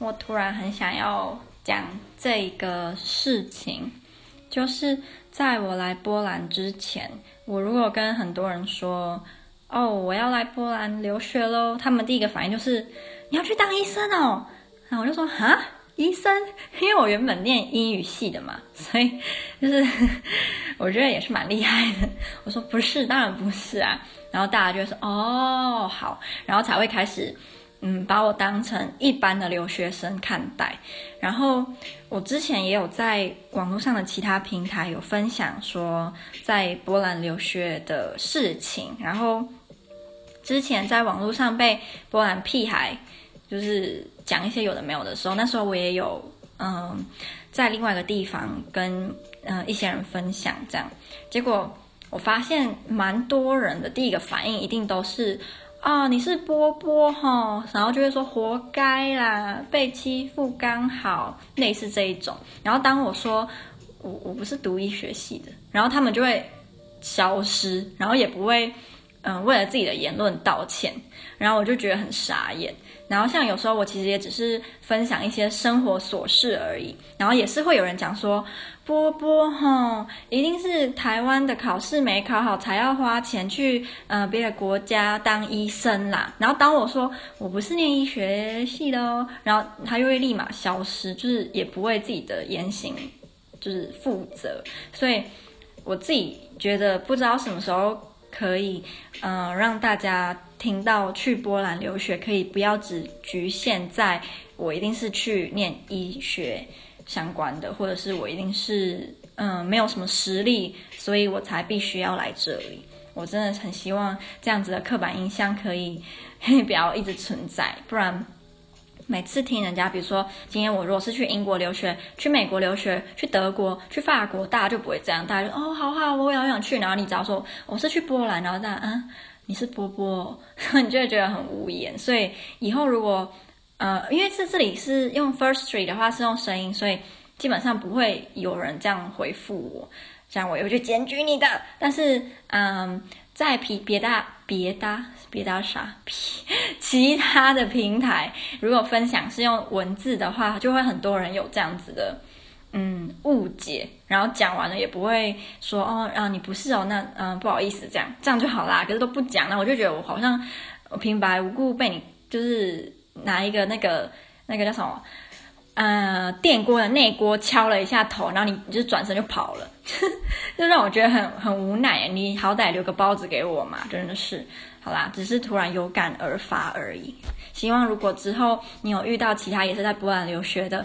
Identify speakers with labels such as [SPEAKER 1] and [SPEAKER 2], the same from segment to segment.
[SPEAKER 1] 我突然很想要讲这个事情，就是在我来波兰之前，我如果跟很多人说，哦，我要来波兰留学喽，他们第一个反应就是你要去当医生哦，然后我就说哈，医生，因为我原本念英语系的嘛，所以就是我觉得也是蛮厉害的。我说不是，当然不是啊，然后大家就说哦好，然后才会开始。嗯，把我当成一般的留学生看待。然后我之前也有在网络上的其他平台有分享说在波兰留学的事情。然后之前在网络上被波兰屁孩就是讲一些有的没有的时候，那时候我也有嗯在另外一个地方跟嗯一些人分享这样。结果我发现蛮多人的第一个反应一定都是。啊、你是波波哈，然后就会说活该啦，被欺负刚好，类似这一种。然后当我说我我不是读医学系的，然后他们就会消失，然后也不会嗯为了自己的言论道歉，然后我就觉得很傻眼。然后像有时候我其实也只是分享一些生活琐事而已，然后也是会有人讲说。波波哈，一定是台湾的考试没考好，才要花钱去呃别的国家当医生啦。然后当我说我不是念医学系的哦，然后他又会立马消失，就是也不为自己的言行就是负责。所以我自己觉得不知道什么时候可以嗯、呃、让大家听到去波兰留学，可以不要只局限在我一定是去念医学。相关的，或者是我一定是嗯没有什么实力，所以我才必须要来这里。我真的很希望这样子的刻板印象可以不要一直存在，不然每次听人家，比如说今天我如果是去英国留学、去美国留学、去德国、去法国，大家就不会这样，大家就哦好好，我也好想去。然后你只要说我是去波兰，然后大家嗯你是波波，你就会觉得很无言。所以以后如果呃，因为是这里是用 first three 的话是用声音，所以基本上不会有人这样回复我，这样我也会去检举你的。但是，嗯，在别别的别的别的啥其他的平台，如果分享是用文字的话，就会很多人有这样子的嗯误解，然后讲完了也不会说哦，啊你不是哦，那嗯不好意思，这样这样就好啦。可是都不讲，那我就觉得我好像平白无故被你就是。拿一个那个那个叫什么，呃，电锅的内锅敲了一下头，然后你你就转身就跑了，就让我觉得很很无奈。你好歹留个包子给我嘛，真的是。好啦，只是突然有感而发而已。希望如果之后你有遇到其他也是在波兰留学的，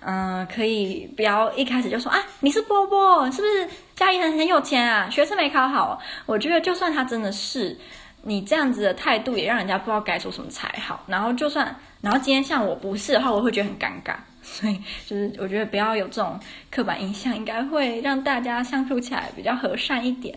[SPEAKER 1] 嗯、可以不要一开始就说啊，你是波波，是不是家里很很有钱啊？学生没考好。我觉得就算他真的是。你这样子的态度也让人家不知道该说什么才好。然后就算，然后今天像我不是的话，我会觉得很尴尬。所以就是我觉得不要有这种刻板印象，应该会让大家相处起来比较和善一点。